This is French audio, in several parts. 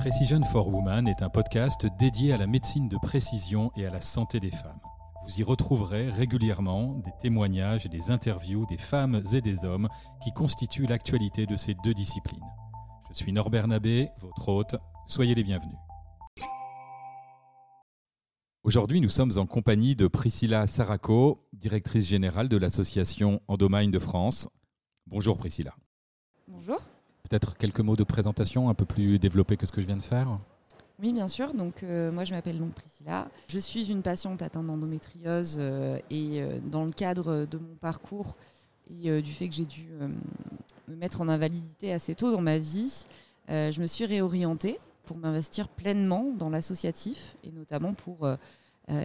Precision for Women est un podcast dédié à la médecine de précision et à la santé des femmes. Vous y retrouverez régulièrement des témoignages et des interviews des femmes et des hommes qui constituent l'actualité de ces deux disciplines. Je suis Norbert Nabé, votre hôte. Soyez les bienvenus. Aujourd'hui, nous sommes en compagnie de Priscilla Saraco, directrice générale de l'association Endomaine de France. Bonjour Priscilla. Bonjour. Peut-être quelques mots de présentation un peu plus développés que ce que je viens de faire? Oui, bien sûr. Donc, euh, moi, je m'appelle donc Priscilla. Je suis une patiente atteinte d'endométriose euh, et euh, dans le cadre de mon parcours et du fait que j'ai dû me mettre en invalidité assez tôt dans ma vie, je me suis réorientée pour m'investir pleinement dans l'associatif et notamment pour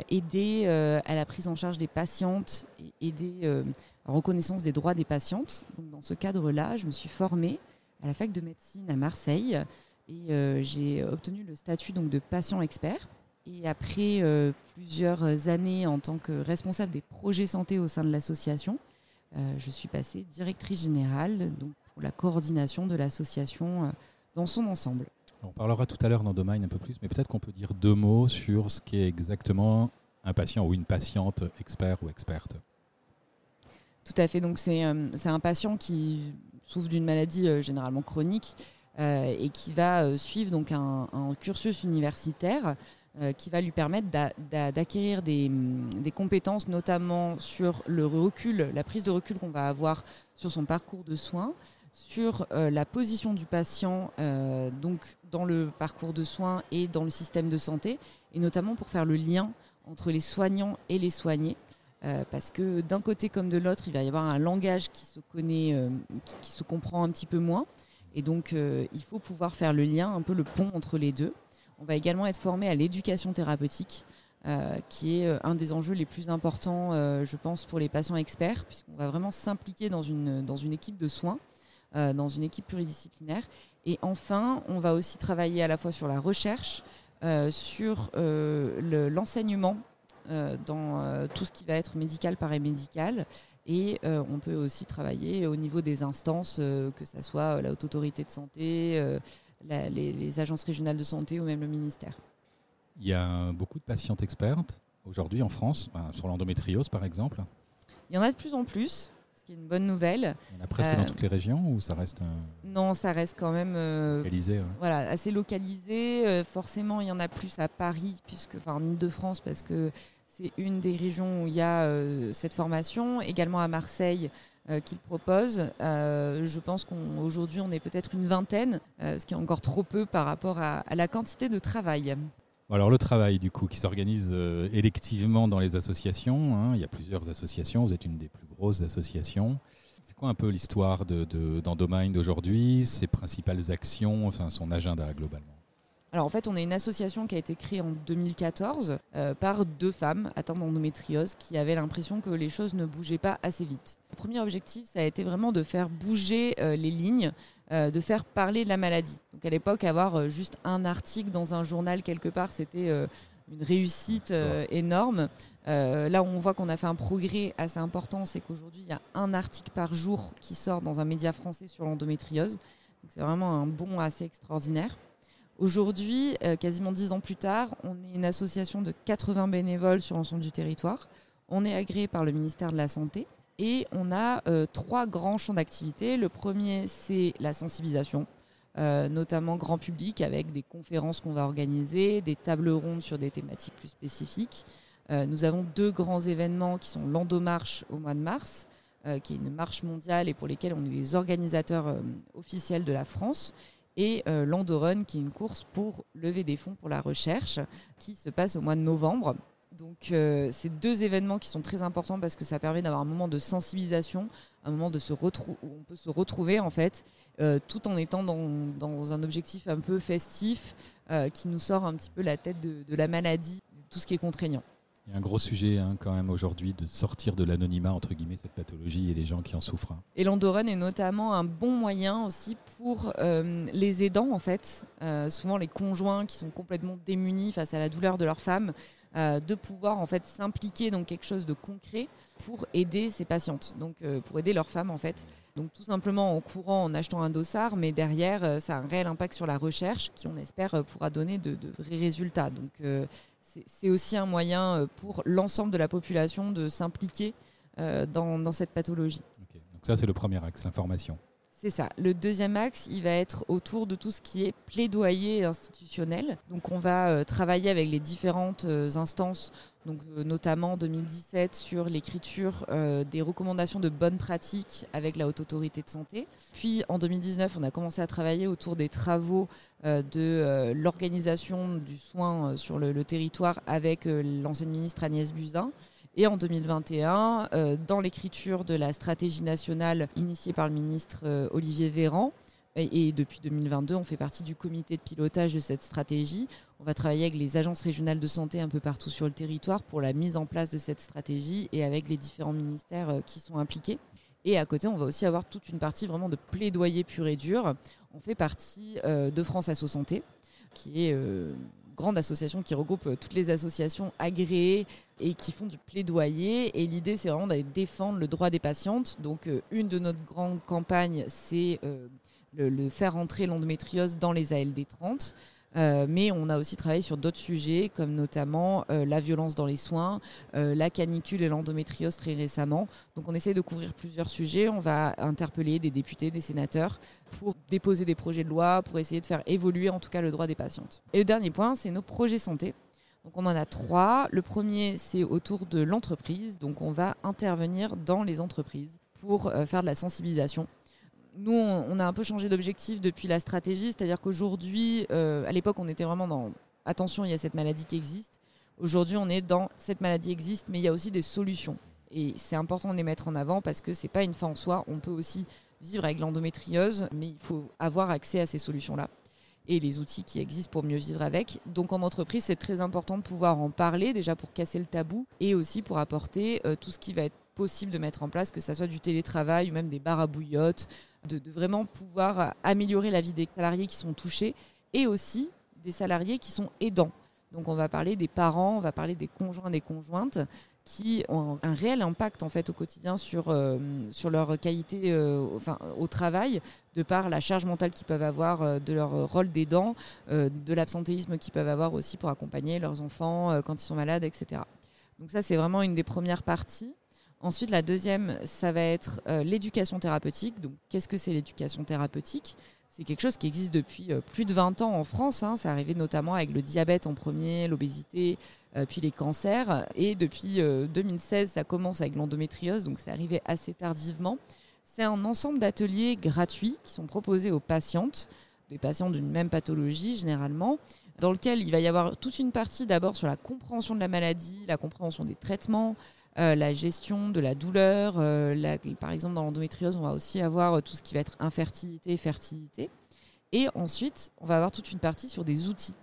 aider à la prise en charge des patientes et aider à la reconnaissance des droits des patientes. Donc, dans ce cadre-là, je me suis formée à la fac de médecine à Marseille et euh, j'ai obtenu le statut donc de patient expert. Et après euh, plusieurs années en tant que responsable des projets santé au sein de l'association, euh, je suis passée directrice générale donc pour la coordination de l'association dans son ensemble. On parlera tout à l'heure dans Domaine un peu plus, mais peut-être qu'on peut dire deux mots sur ce qu'est exactement un patient ou une patiente expert ou experte. Tout à fait. Donc c'est un patient qui souffre d'une maladie euh, généralement chronique euh, et qui va euh, suivre donc un, cursus universitaire qui va lui permettre d'acquérir des, des, compétences, notamment sur le recul, la prise de recul qu'on va avoir sur son parcours de soins, sur la position du patient dans le parcours de soins et dans le système de santé, et notamment pour faire le lien entre les soignants et les soignés. Euh, parce que d'un côté comme de l'autre, il va y avoir un langage qui se connaît, euh, qui, se comprend un petit peu moins. Et donc, euh, il faut pouvoir faire le lien, un peu le pont entre les deux. On va également être formé à l'éducation thérapeutique, qui est un des enjeux les plus importants, je pense, pour les patients experts, puisqu'on va vraiment s'impliquer dans une, dans une équipe de soins, dans une équipe pluridisciplinaire. Et enfin, on va aussi travailler à la fois sur la recherche, sur l'enseignement dans euh, tout ce qui va être médical, paramédical. Et euh, on peut aussi travailler au niveau des instances, que ce soit la haute autorité de santé, les, agences régionales de santé ou même le ministère. Il y a beaucoup de patientes expertes aujourd'hui en France, sur l'endométriose par exemple Il y en a de plus en plus, qui est une bonne nouvelle. Il y en a presque dans toutes les régions ou ça reste Non, ça reste quand même localisé. Voilà, assez localisé. forcément, il y en a plus à Paris, puisque, enfin en Ile-de-France, parce que c'est une des régions où il y a euh, cette formation, également à Marseille euh, qu'il propose. Euh, je pense qu'aujourd'hui on, est peut-être une vingtaine, ce qui est encore trop peu par rapport à, la quantité de travail. Alors le travail du coup qui s'organise électivement dans les associations, hein. il y a plusieurs associations, vous êtes une des plus grosses associations. C'est quoi un peu l'histoire de, d'aujourd'hui, ses principales actions, enfin son agenda globalement? Alors en fait, on est une association qui a été créée en 2014 euh, par deux femmes atteintes d'endométriose qui avaient l'impression que les choses ne bougeaient pas assez vite. Le premier objectif, ça a été vraiment de faire bouger euh, les lignes, euh, de faire parler de la maladie. Donc à l'époque, avoir juste un article dans un journal quelque part, c'était une réussite énorme. là où on voit qu'on a fait un progrès assez important, c'est qu'aujourd'hui, il y a un article par jour qui sort dans un média français sur l'endométriose. C'est vraiment un bond assez extraordinaire. Aujourd'hui, euh, quasiment dix ans plus tard, on est une association de 80 bénévoles sur l'ensemble du territoire. On est agréé par le ministère de la Santé et on a euh, trois grands champs d'activité. Le premier, c'est la sensibilisation, euh, notamment grand public avec des conférences qu'on va organiser, des tables rondes sur des thématiques plus spécifiques. nous avons deux grands événements qui sont l'Endomarche au mois de mars, qui est une marche mondiale et pour lesquels on est les organisateurs officiels de la France et euh, l'Andorun, qui est une course pour lever des fonds pour la recherche, qui se passe au mois de novembre. Donc euh, c'est deux événements qui sont très importants parce que ça permet d'avoir un moment de sensibilisation, un moment de se où on peut se retrouver en fait, euh, tout en étant dans, dans, un objectif un peu festif qui nous sort un petit peu la tête de, de la maladie, tout ce qui est contraignant. Il y a un gros sujet hein, quand même aujourd'hui de sortir de l'anonymat, entre guillemets, cette pathologie et les gens qui en souffrent. Hein. Et l'Andorun est notamment un bon moyen aussi pour euh, les aidants, en fait, euh, souvent les conjoints qui sont complètement démunis face à la douleur de leur femme, euh, de pouvoir en fait s'impliquer dans quelque chose de concret pour aider ces patientes, donc pour aider leurs femmes en fait Donc tout simplement en courant, en achetant un dossard, mais derrière, ça a un réel impact sur la recherche qui, on espère, pourra donner de, vrais résultats. Donc c'est aussi un moyen pour l'ensemble de la population de s'impliquer dans, cette pathologie. Donc ça, c'est le premier axe, l'information. C'est ça. Le deuxième axe, il va être autour de tout ce qui est plaidoyer institutionnel. Donc on va euh, travailler avec les différentes euh, instances, donc euh, notamment en 2017 sur l'écriture des recommandations de bonnes pratiques avec la haute autorité de santé. Puis en 2019, on a commencé à travailler autour des travaux de l'organisation du soin sur le territoire avec l'ancienne ministre Agnès Buzyn. Et en 2021, euh, dans l'écriture de la stratégie nationale initiée par le ministre euh, Olivier Véran, et, depuis 2022, on fait partie du comité de pilotage de cette stratégie. On va travailler avec les agences régionales de santé un peu partout sur le territoire pour la mise en place de cette stratégie et avec les différents ministères euh, qui sont impliqués. Et à côté, on va aussi avoir toute une partie vraiment de plaidoyer pur et dur. On fait partie de France Asso Santé, qui est grande association qui regroupe toutes les associations agréées et qui font du plaidoyer. Et l'idée, c'est vraiment d'aller défendre le droit des patientes. Donc, euh, une de nos grandes campagnes, c'est euh, le, faire entrer l'endométriose dans les ALD 30. Euh, mais on a aussi travaillé sur d'autres sujets, comme notamment la violence dans les soins, la canicule et l'endométriose très récemment. Donc on essaie de couvrir plusieurs sujets. On va interpeller des députés, des sénateurs pour déposer des projets de loi, pour essayer de faire évoluer en tout cas le droit des patientes. Et le dernier point, c'est nos projets santé. Donc on en a trois. Le premier, c'est autour de l'entreprise. Donc on va intervenir dans les entreprises pour faire de la sensibilisation nous, on a un peu changé d'objectif depuis la stratégie, c'est-à-dire qu'aujourd'hui, euh, à l'époque, on était vraiment dans attention, il y a cette maladie qui existe. Aujourd'hui, on est dans cette maladie existe, mais il y a aussi des solutions. Et c'est important de les mettre en avant parce que c'est pas une fin en soi. On peut aussi vivre avec l'endométriose, mais il faut avoir accès à ces solutions-là et les outils qui existent pour mieux vivre avec. Donc en entreprise, c'est très important de pouvoir en parler déjà pour casser le tabou et aussi pour apporter euh, tout ce qui va être possible de mettre en place, que ce soit du télétravail ou même des bars à de, vraiment pouvoir améliorer la vie des salariés qui sont touchés et aussi des salariés qui sont aidants. Donc on va parler des parents, on va parler des conjoints, des conjointes qui ont un réel impact en fait au quotidien sur, euh, leur qualité euh, au travail, de par la charge mentale qu'ils peuvent avoir euh, de leur rôle d'aidant, de l'absentéisme qu'ils peuvent avoir aussi pour accompagner leurs enfants quand ils sont malades, etc. Donc ça c'est vraiment une des premières parties. Ensuite, la deuxième, ça va être l'éducation thérapeutique. Donc, qu'est-ce que c'est l'éducation thérapeutique? C'est quelque chose qui existe depuis euh, plus de 20 ans en France. Hein. Ça arrivé notamment avec le diabète en premier, l'obésité, euh, puis les cancers. Et depuis 2016, ça commence avec l'endométriose, donc c'est arrivé assez tardivement. C'est un ensemble d'ateliers gratuits qui sont proposés aux patientes, des patients d'une même pathologie généralement, dans lequel il va y avoir toute une partie d'abord sur la compréhension de la maladie, la compréhension des traitements, euh, la gestion de la douleur. Euh, par exemple, dans l'endométriose, on va aussi avoir euh, tout ce qui va être infertilité fertilité. Et ensuite, on va avoir toute une partie sur des outils,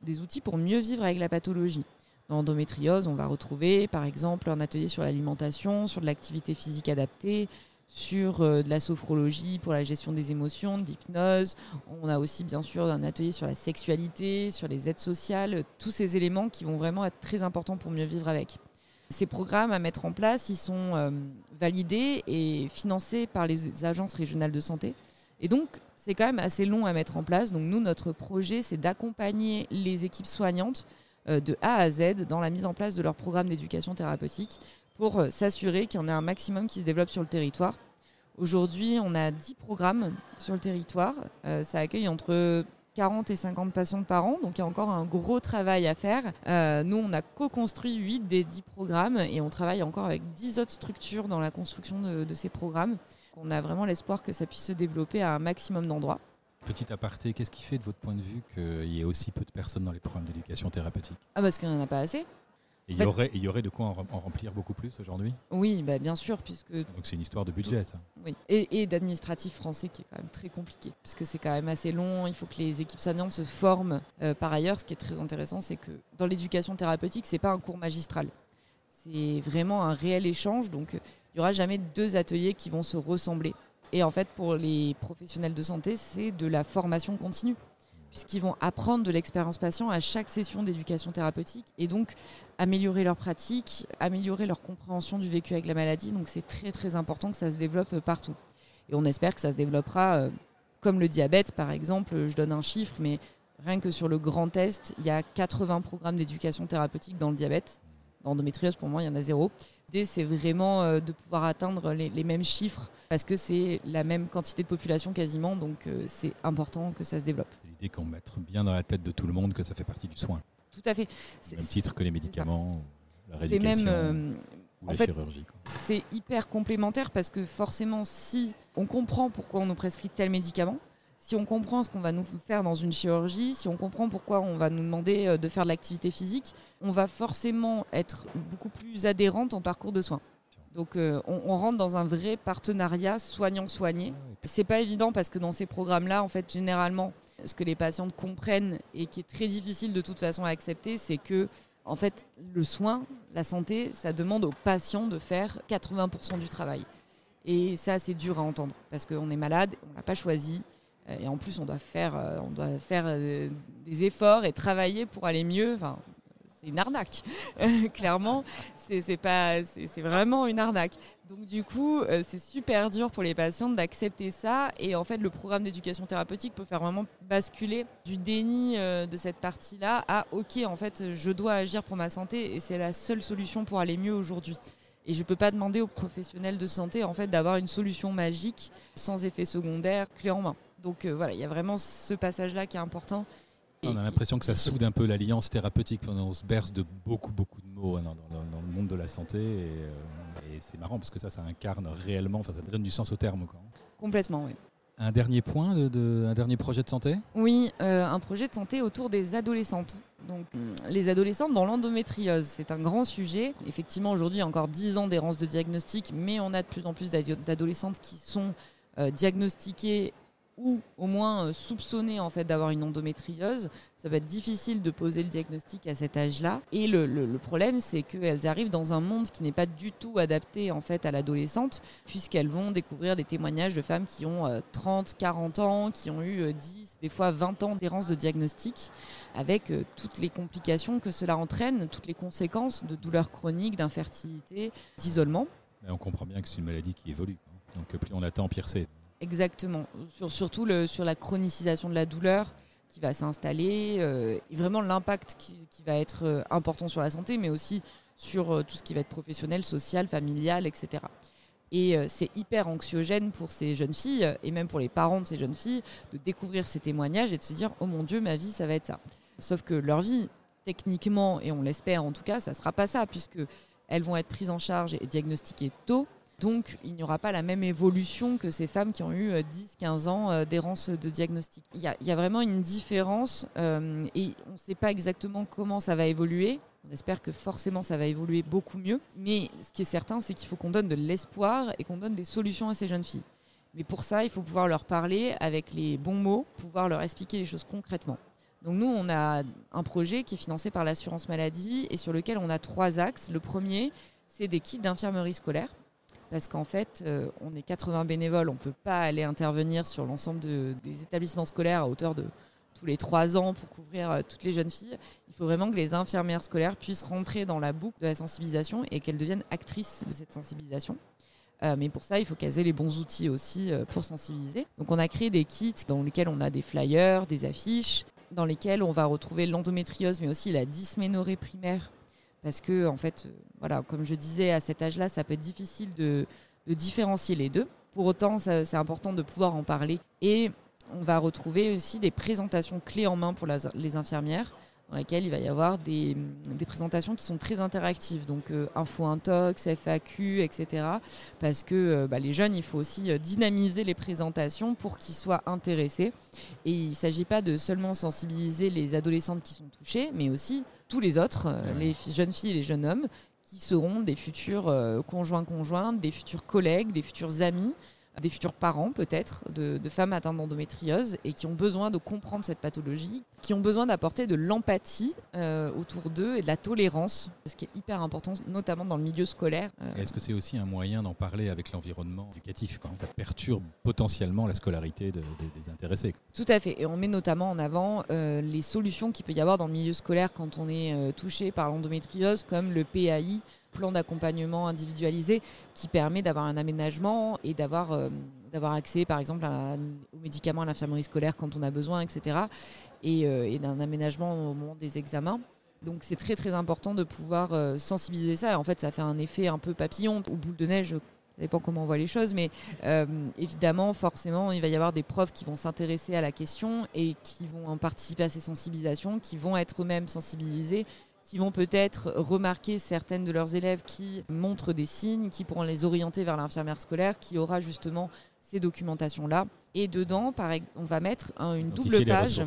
des outils pour mieux vivre avec la pathologie. Dans l'endométriose, on va retrouver par exemple un atelier sur l'alimentation, sur de l'activité physique adaptée, sur de la sophrologie pour la gestion des émotions, de l'hypnose. On a aussi bien sûr un atelier sur la sexualité, sur les aides sociales, tous ces éléments qui vont vraiment être très importants pour mieux vivre avec. Ces programmes à mettre en place, ils sont euh, validés et financés par les agences régionales de santé. Et donc, c'est quand même assez long à mettre en place. Donc, nous, notre projet, c'est d'accompagner les équipes soignantes euh, de A à Z dans la mise en place de leur programme d'éducation thérapeutique pour euh, s'assurer qu'il y en ait un maximum qui se développe sur le territoire. Aujourd'hui, on a 10 programmes sur le territoire. ça accueille entre 40 et 50 patients par an, donc il y a encore un gros travail à faire. Euh, nous, on a co-construit 8 des 10 programmes et on travaille encore avec 10 autres structures dans la construction de, ces programmes. On a vraiment l'espoir que ça puisse se développer à un maximum d'endroits. Petit aparté, qu'est-ce qui fait de votre point de vue qu'il y ait aussi peu de personnes dans les programmes d'éducation thérapeutique? Ah parce qu'il n'y en a pas assez il y, aurait, il y aurait de quoi en, remplir beaucoup plus aujourd'hui? Oui, bah bien sûr, puisque... Donc c'est une histoire de budget, ça. Oui, et, et d'administratif français qui est quand même très compliqué, puisque c'est quand même assez long, il faut que les équipes soignantes se forment. Euh, par ailleurs, ce qui est très intéressant, c'est que dans l'éducation thérapeutique, c'est pas un cours magistral. C'est vraiment un réel échange, donc il n'y aura jamais deux ateliers qui vont se ressembler. Et en fait, pour les professionnels de santé, c'est de la formation continue puisqu'ils vont apprendre de l'expérience patient à chaque session d'éducation thérapeutique et donc améliorer leur pratique, améliorer leur compréhension du vécu avec la maladie. Donc c'est très très important que ça se développe partout. Et on espère que ça se développera comme le diabète, par exemple. Je donne un chiffre, mais rien que sur le grand test, il y a 80 programmes d'éducation thérapeutique dans le diabète. Dans l'endométriose, pour moi, il y en a zéro. L'idée, c'est vraiment euh, de pouvoir atteindre les, mêmes chiffres parce que c'est la même quantité de population quasiment, donc euh, c'est important que ça se développe. L'idée qu'on mette bien dans la tête de tout le monde que ça fait partie du soin. Tout à fait. Au même titre que les médicaments, la rééducation. Même. Euh, en fait, c'est hyper complémentaire parce que forcément, si on comprend pourquoi on nous prescrit tel médicament, si on comprend ce qu'on va nous faire dans une chirurgie, si on comprend pourquoi on va nous demander euh, de faire de l'activité physique, on va forcément être beaucoup plus adhérente en parcours de soins. Donc euh, on, rentre dans un vrai partenariat soignant-soigné. C'est pas évident parce que dans ces programmes-là, en fait, généralement, ce que les patientes comprennent et qui est très difficile de toute façon à accepter, c'est que en fait, le soin, la santé, ça demande aux patients de faire 80% du travail. Et ça, c'est dur à entendre parce qu'on est malade, on l'a pas choisi. Euh, et en plus, on doit faire, euh, on doit faire des efforts et travailler pour aller mieux. Enfin, c'est une arnaque. Clairement, c'est pas, c'est vraiment une arnaque. Donc du coup, c'est super dur pour les patients d'accepter ça. Et en fait, le programme d'éducation thérapeutique peut faire vraiment basculer du déni de cette partie-là à OK, en fait, je dois agir pour ma santé et c'est la seule solution pour aller mieux aujourd'hui. Et je ne peux pas demander aux professionnels de santé en fait d'avoir une solution magique sans effet secondaire clé en main. Donc euh, voilà, il y a vraiment ce passage-là qui est important. On a l'impression que ça soude un peu l'alliance thérapeutique. On se berce de beaucoup, beaucoup de mots hein, dans, le monde de la santé. Euh, et, c'est marrant parce que ça, ça incarne réellement, enfin, ça donne du sens au terme. Quoi. Complètement, oui. Un dernier point, de, un dernier projet de santé? Oui, euh, un projet de santé autour des adolescentes. Donc, les adolescentes dans l'endométriose, c'est un grand sujet. Effectivement, aujourd'hui, il y a encore 10 ans d'errance de diagnostic, mais on a de plus en plus d'adolescentes qui sont diagnostiquées ou au moins euh, soupçonner en fait d'avoir une endométriose, ça va être difficile de poser le diagnostic à cet âge-là. Et le, problème, c'est qu'elles arrivent dans un monde qui n'est pas du tout adapté en fait à l'adolescente, puisqu'elles vont découvrir des témoignages de femmes qui ont 30, euh, 40 ans, qui ont eu 10, euh, des fois 20 ans d'errance de diagnostic, avec toutes les complications que cela entraîne, toutes les conséquences de douleurs chroniques, d'infertilité, d'isolement. on comprend bien que c'est une maladie qui évolue. Donc plus on attend, pire c'est. Exactement. Sur, surtout sur la chronicisation de la douleur qui va s'installer euh, et vraiment l'impact qui, va être euh, important sur la santé, mais aussi sur euh, tout ce qui va être professionnel, social, familial, etc. Et c'est hyper anxiogène pour ces jeunes filles et même pour les parents de ces jeunes filles de découvrir ces témoignages et de se dire oh mon Dieu, ma vie, ça va être ça. Sauf que leur vie, techniquement, et on l'espère en tout cas, ça ne sera pas ça, puisque elles vont être prises en charge et diagnostiquées tôt donc, il n'y aura pas la même évolution que ces femmes qui ont eu 10-15 euh, ans euh, d'errance de diagnostic. Il y, a, vraiment une différence euh, et on ne sait pas exactement comment ça va évoluer. On espère que forcément ça va évoluer beaucoup mieux. Mais ce qui est certain, c'est qu'il faut qu'on donne de l'espoir et qu'on donne des solutions à ces jeunes filles. Mais pour ça, il faut pouvoir leur parler avec les bons mots, pouvoir leur expliquer les choses concrètement. Donc nous, on a un projet qui est financé par l'assurance maladie et sur lequel on a trois axes. Le premier, c'est des kits d'infirmerie scolaire parce qu'en fait, euh, on est 80 bénévoles, on ne peut pas aller intervenir sur l'ensemble des établissements scolaires à hauteur de tous les trois ans pour couvrir euh, toutes les jeunes filles. Il faut vraiment que les infirmières scolaires puissent rentrer dans la boucle de la sensibilisation et qu'elles deviennent actrices de cette sensibilisation. Euh, mais pour ça, il faut aient les bons outils aussi pour sensibiliser. Donc on a créé des kits dans lesquels on a des flyers, des affiches, dans lesquels on va retrouver l'endométriose, mais aussi la dysménorrhée primaire parce que en fait, euh, voilà, comme je disais, à cet âge-là, ça peut être difficile de, différencier les deux. Pour autant, c'est important de pouvoir en parler. Et on va retrouver aussi des présentations clés en main pour les infirmières dans laquelle il va y avoir des, présentations qui sont très interactives, donc euh, info intox, FAQ, etc. Parce que euh, bah, les jeunes, il faut aussi euh, dynamiser les présentations pour qu'ils soient intéressés. Et il ne s'agit pas de seulement sensibiliser les adolescentes qui sont touchées, mais aussi tous les autres, les jeunes filles et les jeunes hommes, qui seront des futurs conjoints-conjointes, des futurs collègues, des futurs amis, des futurs parents peut-être de, femmes atteintes d'endométriose et qui ont besoin de comprendre cette pathologie, qui ont besoin d'apporter de l'empathie euh, autour d'eux et de la tolérance, ce qui est hyper important, notamment dans le milieu scolaire. Euh. Est-ce que c'est aussi un moyen d'en parler avec l'environnement éducatif quand ça perturbe potentiellement la scolarité des intéressés Tout à fait, et on met notamment en avant euh, les solutions qu'il peut y avoir dans le milieu scolaire quand on est touché par l'endométriose, comme le PAI, plan d'accompagnement individualisé qui permet d'avoir un aménagement et d'avoir d'avoir accès par exemple aux médicaments à l'infirmerie scolaire quand on a besoin, etc. Et, et d'un aménagement au moment des examens. Donc c'est très très important de pouvoir sensibiliser ça. En fait, ça fait un effet un peu papillon ou boule de neige ça dépend comment on voit les choses, mais euh, évidemment, forcément, il va y avoir des profs qui vont s'intéresser à la question et qui vont participer à ces sensibilisations, qui vont être eux-mêmes sensibilisés, qui vont peut-être remarquer certaines de leurs élèves qui montrent des signes, qui pourront les orienter vers l'infirmière scolaire, qui aura justement ces documentations-là. Et dedans, on va mettre une double page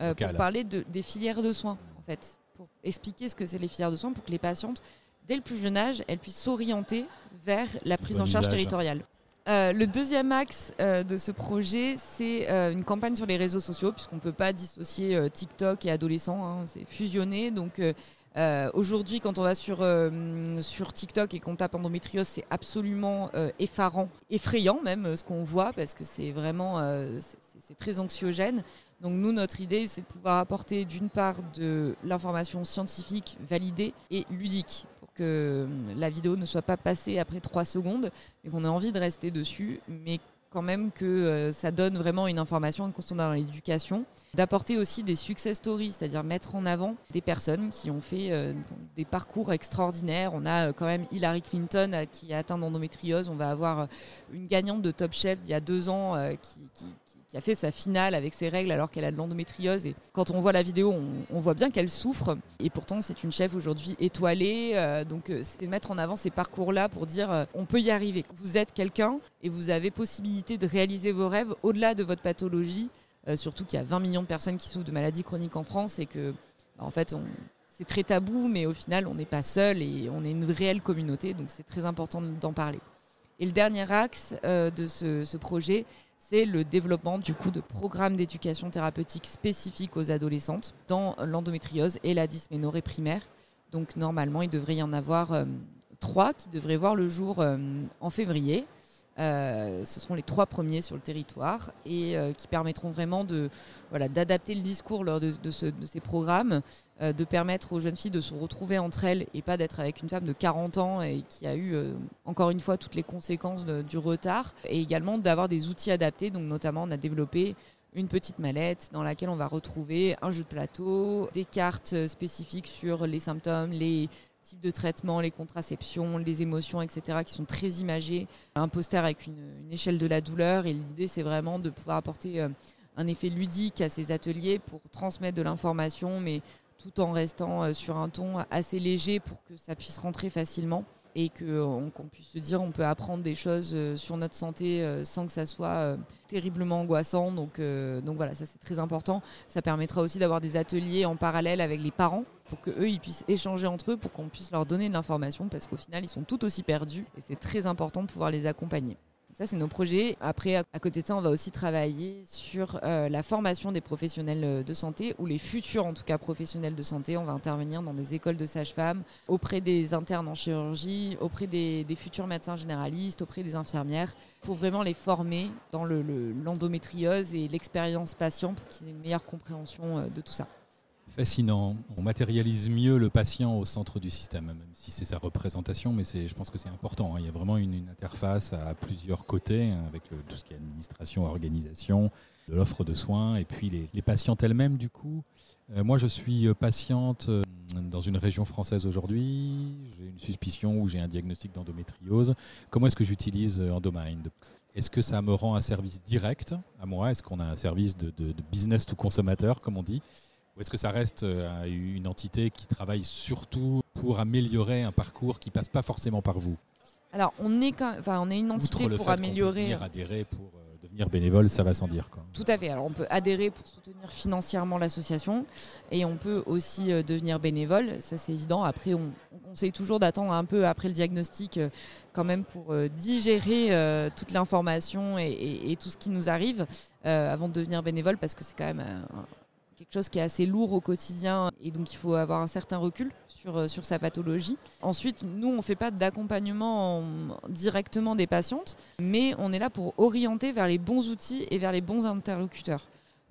euh, pour parler de, des filières de soins, en fait, pour expliquer ce que c'est les filières de soins, pour que les patientes dès le plus jeune âge, elles puissent s'orienter vers la prise en charge territoriale. Euh, le deuxième axe euh, de ce projet, c'est euh, une campagne sur les réseaux sociaux, puisqu'on ne peut pas dissocier TikTok et adolescents, hein, c'est fusionné. Donc aujourd'hui, quand on va sur, TikTok et qu'on tape endométriose, c'est absolument effarant, effrayant même ce qu'on voit, parce que c'est vraiment très anxiogène. Donc nous, notre idée, c'est de pouvoir apporter d'une part de l'information scientifique validée et ludique que la vidéo ne soit pas passée après trois secondes et qu'on ait envie de rester dessus, mais quand même que euh, ça donne vraiment une information qu'on dans l'éducation. D'apporter aussi des success stories, c'est-à-dire mettre en avant des personnes qui ont fait euh, des parcours extraordinaires. On a euh, quand même Hillary Clinton qui a atteint l'endométriose. On va avoir une gagnante de Top Chef d'il y a deux ans qui a fait sa finale avec ses règles alors qu'elle a de l'endométriose. Et quand on voit la vidéo, on, voit bien qu'elle souffre. Et pourtant, c'est une chef aujourd'hui étoilée. Euh, donc, euh, c'est mettre en avant ces parcours-là pour dire euh, on peut y arriver. Vous êtes quelqu'un et vous avez possibilité de réaliser vos rêves au-delà de votre pathologie. surtout qu'il y a 20 millions de personnes qui souffrent de maladies chroniques en France et que, bah, en fait, c'est très tabou, mais au final, on n'est pas seul et on est une réelle communauté. Donc, c'est très important d'en parler. Et le dernier axe de ce, ce projet, c'est le développement du coup de programmes d'éducation thérapeutique spécifiques aux adolescentes dans l'endométriose et la dysménorrhée primaire. Donc normalement, il devrait y en avoir euh, trois qui devraient voir le jour euh, en février. Euh, ce seront les trois premiers sur le territoire et euh, qui permettront vraiment de voilà d'adapter le discours lors de, ces programmes, euh, de permettre aux jeunes filles de se retrouver entre elles et pas d'être avec une femme de 40 ans et qui a eu encore une fois toutes les conséquences du retard et également d'avoir des outils adaptés. Donc notamment on a développé une petite mallette dans laquelle on va retrouver un jeu de plateau, des cartes spécifiques sur les symptômes, les types de traitement, les contraceptions, les émotions, etc., qui sont très imagées. Un poster avec une, échelle de la douleur. Et l'idée, c'est vraiment de pouvoir apporter euh, un effet ludique à ces ateliers pour transmettre de l'information, mais tout en restant euh, sur un ton assez léger pour que ça puisse rentrer facilement et qu'on puisse se dire on peut apprendre des choses euh, sur notre santé sans que ça soit terriblement angoissant. Donc, donc voilà, ça c'est très important. Ça permettra aussi d'avoir des ateliers en parallèle avec les parents pour qu'eux, ils puissent échanger entre eux, pour qu'on puisse leur donner de l'information, parce qu'au final, ils sont tout aussi perdus et c'est très important de pouvoir les accompagner. Ça, c'est nos projets. Après, à côté de ça, on va aussi travailler sur euh, la formation des professionnels euh, de santé, ou les futurs, en tout cas, professionnels de santé. On va intervenir dans des écoles de sages-femmes, auprès des internes en chirurgie, auprès des, futurs médecins généralistes, auprès des infirmières, pour vraiment les former dans l'endométriose le, et l'expérience patient pour qu'ils aient une meilleure compréhension euh, de tout ça. Fascinant. On matérialise mieux le patient au centre du système, même si c'est sa représentation, mais je pense que c'est important. Hein. Il y a vraiment une, interface à plusieurs côtés, hein, avec tout ce qui est administration, organisation, de l'offre de soins, et puis les, patientes elles-mêmes, du coup. Euh, moi, je suis euh, patiente euh, dans une région française aujourd'hui. J'ai une suspicion ou j'ai un diagnostic d'endométriose. Comment est-ce que j'utilise Endomind? Est-ce que ça me rend un service direct à moi? Est-ce qu'on a un service de, de business to consommateur, comme on dit? Ou est-ce que ça reste euh, une entité qui travaille surtout pour améliorer un parcours qui passe pas forcément par vous? Alors, on est, quand... enfin, on est une entité pour améliorer. Venir adhérer pour euh, devenir bénévole, ça va sans dire. Quoi. Tout à fait. Alors, on peut adhérer pour soutenir financièrement l'association et on peut aussi euh, devenir bénévole. Ça, c'est évident. Après, on, conseille toujours d'attendre un peu après le diagnostic, quand même, pour digérer toute l'information et, tout ce qui nous arrive avant de devenir bénévole, parce que c'est quand même quelque chose qui est assez lourd au quotidien et donc il faut avoir un certain recul sur, euh, sur sa pathologie. Ensuite, nous, on ne fait pas d'accompagnement directement des patientes, mais on est là pour orienter vers les bons outils et vers les bons interlocuteurs.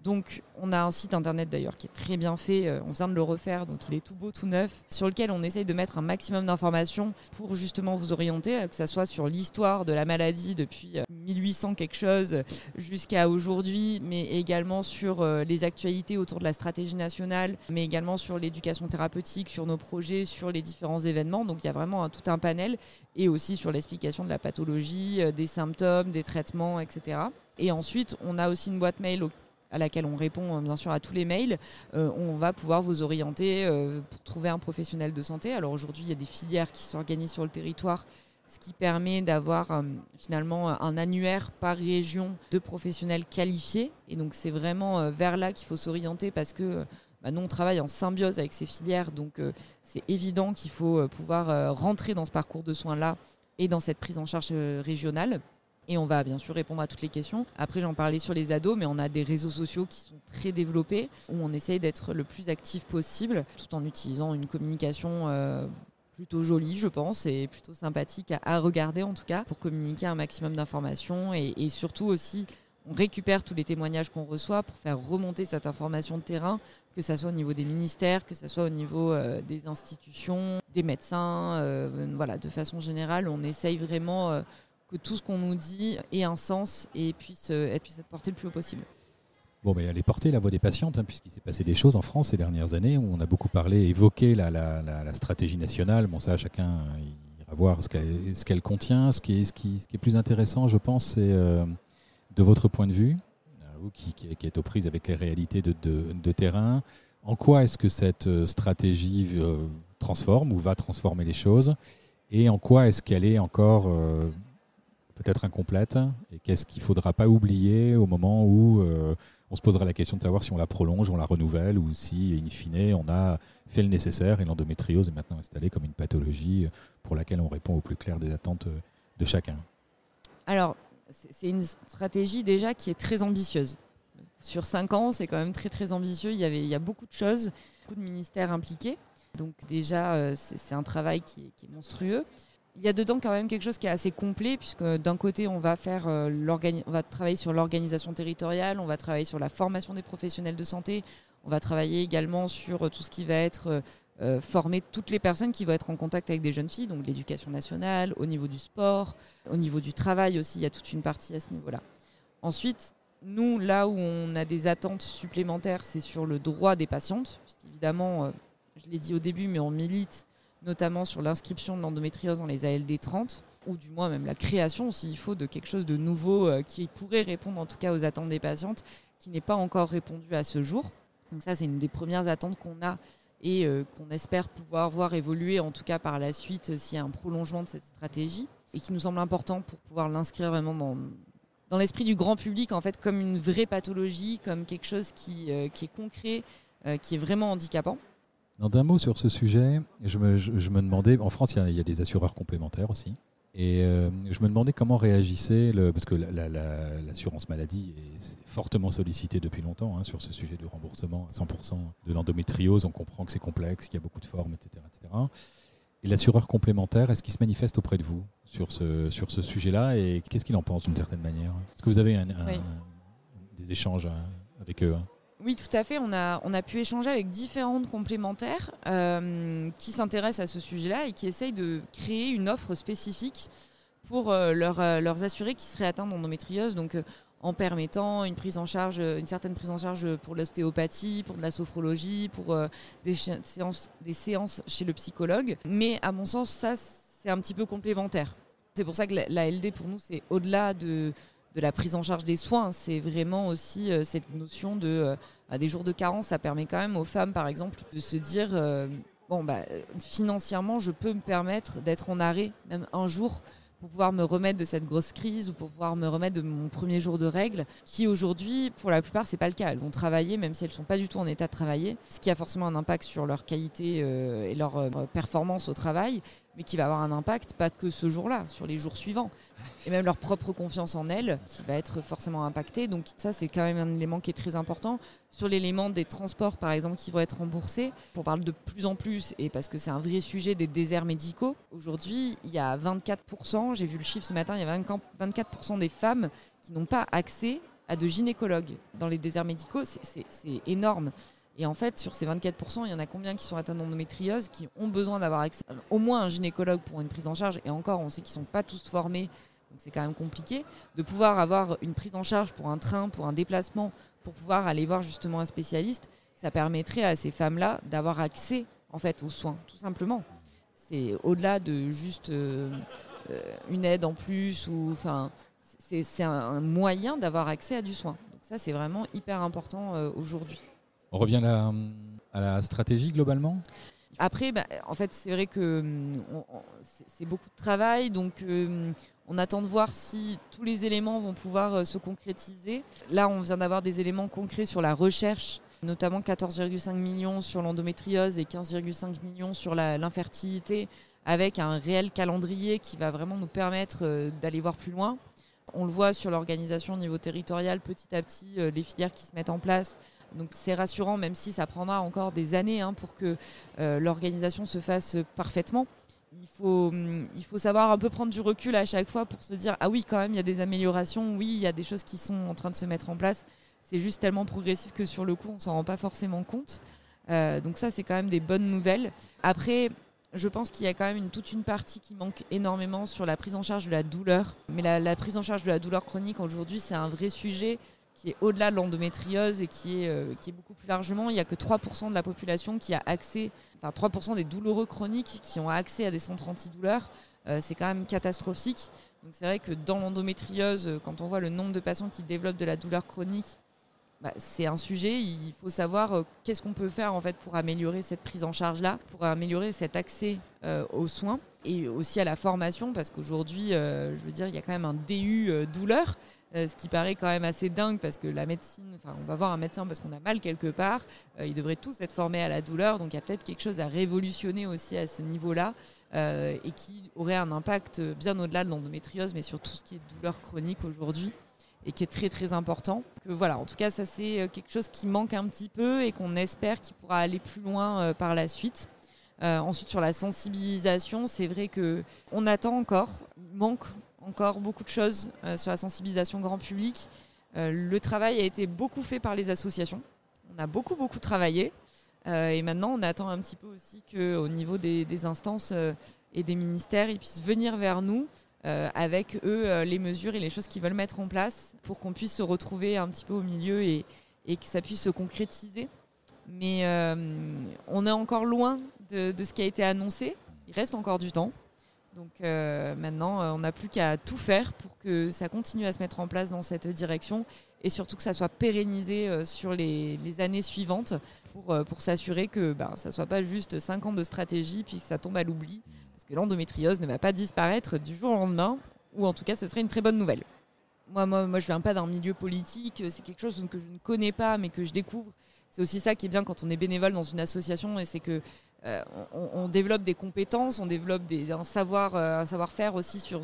Donc on a un site internet d'ailleurs qui est très bien fait, euh, on vient de le refaire, donc il est tout beau, tout neuf, sur lequel on essaye de mettre un maximum d'informations pour justement vous orienter, euh, que ce soit sur l'histoire de la maladie depuis 1800 quelque chose jusqu'à aujourd'hui, mais également sur les actualités autour de la stratégie nationale, mais également sur l'éducation thérapeutique, sur nos projets, sur les différents événements. Donc il y a vraiment tout un panel et aussi sur l'explication de la pathologie, des symptômes, des traitements, etc. Et ensuite, on a aussi une boîte mail à laquelle on répond euh, bien sûr à tous les mails, euh, on va pouvoir vous orienter euh, pour trouver un professionnel de santé. Alors aujourd'hui, il y a des filières qui s'organisent sur le territoire, ce qui permet d'avoir finalement un annuaire par région de professionnels qualifiés. Et donc c'est vraiment vers là qu'il faut s'orienter parce que bah, nous, on travaille en symbiose avec ces filières, donc c'est évident qu'il faut pouvoir rentrer dans ce parcours de soins-là et dans cette prise en charge régionale. Et on va bien sûr répondre à toutes les questions. Après, j'en parlais sur les ados, mais on a des réseaux sociaux qui sont très développés, où on essaye d'être le plus actif possible, tout en utilisant une communication euh, plutôt jolie, je pense, et plutôt sympathique à, regarder en tout cas, pour communiquer un maximum d'informations. Et, surtout aussi, on récupère tous les témoignages qu'on reçoit pour faire remonter cette information de terrain, que ce soit au niveau des ministères, que ce soit au niveau euh, des institutions, des médecins. Euh, voilà, de façon générale, on essaye vraiment que tout ce qu'on nous dit ait un sens et puisse, être, puisse être porté le plus haut possible. Bon, mais elle est portée la voix des patientes, hein, puisqu'il s'est passé des choses en France ces dernières années où on a beaucoup parlé, évoqué la, la, stratégie nationale. Bon, ça, chacun ira voir ce qu'elle contient. Ce qui, est, ce, qui, est plus intéressant, je pense, c'est euh, de votre point de vue, vous qui, qui, êtes aux prises avec les réalités de, de, terrain, en quoi est-ce que cette euh, stratégie euh, transforme ou va transformer les choses et en quoi est-ce qu'elle est encore peut-être incomplète et qu'est-ce qu'il ne faudra pas oublier au moment où euh, on se posera la question de savoir si on la prolonge, on la renouvelle ou si, in fine, on a fait le nécessaire et l'endométriose est maintenant installée comme une pathologie pour laquelle on répond au plus clair des attentes de chacun. Alors, c'est une stratégie déjà qui est très ambitieuse. Sur cinq ans, c'est quand même très très ambitieux. Il y, avait, il y a beaucoup de choses, beaucoup de ministères impliqués. Donc déjà, euh, c'est un travail qui est monstrueux il y a dedans quand même quelque chose qui est assez complet, puisque d'un côté, on va, faire, euh, on va travailler sur l'organisation territoriale, on va travailler sur la formation des professionnels de santé, on va travailler également sur euh, tout ce qui va être euh, former toutes les personnes qui vont être en contact avec des jeunes filles, donc l'éducation nationale, au niveau du sport, au niveau du travail aussi, il y a toute une partie à ce niveau-là. Ensuite, nous, là où on a des attentes supplémentaires, c'est sur le droit des patientes, puisqu'évidemment, je l'ai dit au début, mais on milite notamment sur l'inscription de l'endométriose dans les ALD 30, ou du moins même la création, s'il faut, de quelque chose de nouveau euh, qui pourrait répondre en tout cas aux attentes des patientes, qui n'est pas encore répondu à ce jour. Donc ça, c'est une des premières attentes qu'on a et euh, qu'on espère pouvoir voir évoluer en tout cas par la suite euh, s'il y a un prolongement de cette stratégie et qui nous semble important pour pouvoir l'inscrire vraiment dans, l'esprit du grand public en fait comme une vraie pathologie, comme quelque chose qui, qui est concret, qui est vraiment handicapant. D'un mot sur ce sujet, je me, je, me demandais, en France, il y, a, des assureurs complémentaires aussi. Et euh, je me demandais comment réagissait, le, parce que l'assurance maladie est fortement sollicitée depuis longtemps hein, sur ce sujet du remboursement à 100% de l'endométriose. On comprend que c'est complexe, qu'il y a beaucoup de formes, etc. etc. Et l'assureur complémentaire, est-ce qu'il se manifeste auprès de vous sur ce, sur ce sujet-là? Et qu'est-ce qu'il en pense d'une certaine manière? Est-ce que vous avez un, des échanges hein, avec eux? hein oui, tout à fait. On a, on a pu échanger avec différentes complémentaires euh, qui s'intéressent à ce sujet-là et qui essayent de créer une offre spécifique pour euh, euh, leurs assurés qui seraient atteints d'endométriose. Donc, en permettant une prise en charge, une certaine prise en charge pour l'ostéopathie, pour de la sophrologie, pour des, séances, des séances chez le psychologue. Mais à mon sens, ça, c'est un petit peu complémentaire. C'est pour ça que la LD, pour nous, c'est au-delà de de la prise en charge des soins. C'est vraiment aussi euh, cette notion de euh, à des jours de carence. Ça permet quand même aux femmes, par exemple, de se dire euh, bon, bah, financièrement, je peux me permettre d'être en arrêt, même un jour, pour pouvoir me remettre de cette grosse crise ou pour pouvoir me remettre de mon premier jour de règles, qui aujourd'hui, pour la plupart, c'est pas le cas. Elles vont travailler, même si elles sont pas du tout en état de travailler, ce qui a forcément un impact sur leur qualité et leur performance au travail, mais qui va avoir un impact pas que ce jour-là, sur les jours suivants. Et même leur propre confiance en elles, qui va être forcément impactée. Donc ça, c'est quand même un élément qui est très important. Sur l'élément des transports, par exemple, qui vont être remboursés, on parle de plus en plus, et parce que c'est un vrai sujet des déserts médicaux. Aujourd'hui, il y a 24%, j'ai vu le chiffre ce matin, il y a 24% des femmes qui n'ont pas accès à de gynécologues dans les déserts médicaux, c'est énorme. Et en fait, sur ces 24%, il y en a combien qui sont atteints d'endométriose, qui ont besoin d'avoir au moins un gynécologue pour une prise en charge? Et encore, on sait qu'ils ne sont pas tous formés, donc c'est quand même compliqué. De pouvoir avoir une prise en charge pour un train, pour un déplacement, pour pouvoir aller voir justement un spécialiste, ça permettrait à ces femmes-là d'avoir accès en fait aux soins, tout simplement. C'est au-delà de juste euh, euh, une aide en plus ou enfin c'est un moyen d'avoir accès à du soin. Donc ça c'est vraiment hyper important euh, aujourd'hui. On revient à la, stratégie globalement après, bah, en fait, c'est vrai que hum, c'est beaucoup de travail, donc hum, on attend de voir si tous les éléments vont pouvoir euh, se concrétiser. Là, on vient d'avoir des éléments concrets sur la recherche, notamment 14,5 millions sur l'endométriose et 15,5 millions sur l'infertilité, avec un réel calendrier qui va vraiment nous permettre euh, d'aller voir plus loin. On le voit sur l'organisation au niveau territorial, petit à petit, euh, les filières qui se mettent en place donc c'est rassurant, même si ça prendra encore des années hein, pour que euh, l'organisation se fasse parfaitement. Il faut, savoir un peu prendre du recul à chaque fois pour se dire ah oui quand même il y a des améliorations, oui il y a des choses qui sont en train de se mettre en place. C'est juste tellement progressif que sur le coup on s'en rend pas forcément compte. Euh, donc ça c'est quand même des bonnes nouvelles. Après je pense qu'il y a quand même toute une partie qui manque énormément sur la prise en charge de la douleur. Mais la prise en charge de la douleur chronique aujourd'hui c'est un vrai sujet qui est au-delà de l'endométriose et qui est, euh, qui est beaucoup plus largement. Il n'y a que 3% de la population qui a accès, enfin 3% des douloureux chroniques qui ont accès à des centres antidouleurs. Euh, c'est quand même catastrophique. Donc c'est vrai que dans l'endométriose, euh, quand on voit le nombre de patients qui développent de la douleur chronique, bah, c'est un sujet. Il faut savoir qu'est-ce qu'on peut faire en fait pour améliorer cette prise en charge là, pour améliorer cet accès aux soins et aussi à la formation, parce qu'aujourd'hui, je veux dire, il y a quand même un DU douleur. Euh, ce qui paraît quand même assez dingue parce que la médecine, enfin on va voir un médecin parce qu'on a mal quelque part, euh, ils devraient tous être formés à la douleur, donc il y a peut-être quelque chose à révolutionner aussi à ce niveau-là euh, et qui aurait un impact bien au-delà de l'endométriose, mais sur tout ce qui est douleur chronique aujourd'hui et qui est très très important. Que voilà, en tout cas ça c'est quelque chose qui manque un petit peu et qu'on espère qu'il pourra aller plus loin par la suite. ensuite sur la sensibilisation, c'est vrai que on attend encore, il manque encore beaucoup de choses euh, sur la sensibilisation grand public. Euh, le travail a été beaucoup fait par les associations. On a beaucoup, beaucoup travaillé. Euh, et maintenant, on attend un petit peu aussi qu'au niveau des, instances et des ministères, ils puissent venir vers nous avec eux les mesures et les choses qu'ils veulent mettre en place pour qu'on puisse se retrouver un petit peu au milieu et, que ça puisse se concrétiser. Mais on est encore loin de, ce qui a été annoncé. Il reste encore du temps. Donc euh, maintenant, euh, on n'a plus qu'à tout faire pour que ça continue à se mettre en place dans cette direction et surtout que ça soit pérennisé euh, sur les, années suivantes pour, pour s'assurer que ben, ça ne soit pas juste 5 ans de stratégie puis que ça tombe à l'oubli. Parce que l'endométriose ne va pas disparaître du jour au lendemain, ou en tout cas, ce serait une très bonne nouvelle. Moi, moi, moi je ne viens pas d'un milieu politique, c'est quelque chose que je ne connais pas mais que je découvre. C'est aussi ça qui est bien quand on est bénévole dans une association et c'est que euh, on, développe des compétences, on développe un savoir, euh, un savoir-faire aussi sur,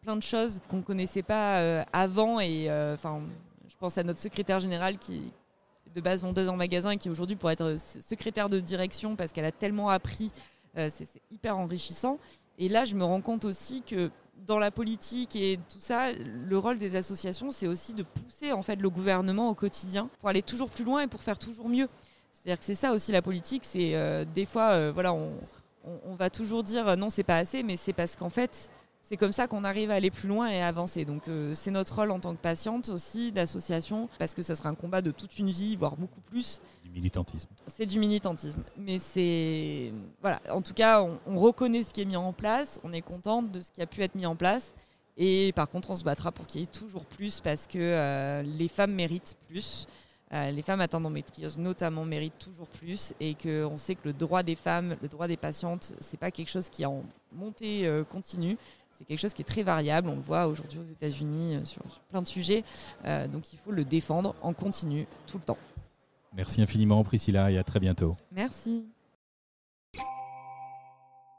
plein de choses qu'on ne connaissait pas euh, avant. Et enfin, je pense à notre secrétaire générale qui de base vendeuse en magasin et qui aujourd'hui pourrait être secrétaire de direction parce qu'elle a tellement appris. c'est hyper enrichissant. Et là, je me rends compte aussi que dans la politique et tout ça, le rôle des associations, c'est aussi de pousser en fait le gouvernement au quotidien pour aller toujours plus loin et pour faire toujours mieux. C'est-à-dire que c'est ça aussi la politique, c'est euh, des fois, euh, voilà, on, va toujours dire euh, non, c'est pas assez, mais c'est parce qu'en fait, c'est comme ça qu'on arrive à aller plus loin et à avancer. Donc c'est notre rôle en tant que patiente aussi, d'association, parce que ça sera un combat de toute une vie, voire beaucoup plus. Du militantisme. C'est du militantisme. Mais c'est. Voilà, en tout cas, on, reconnaît ce qui est mis en place, on est contente de ce qui a pu être mis en place. Et par contre, on se battra pour qu'il y ait toujours plus, parce que les femmes méritent plus. Euh, les femmes atteintes d'endométriose notamment méritent toujours plus et qu'on sait que le droit des femmes, le droit des patientes, c'est pas quelque chose qui est en montée euh, continue. C'est quelque chose qui est très variable. On le voit aujourd'hui aux États-Unis euh, sur, plein de sujets. donc il faut le défendre en continu tout le temps. Merci infiniment Priscilla et à très bientôt. Merci.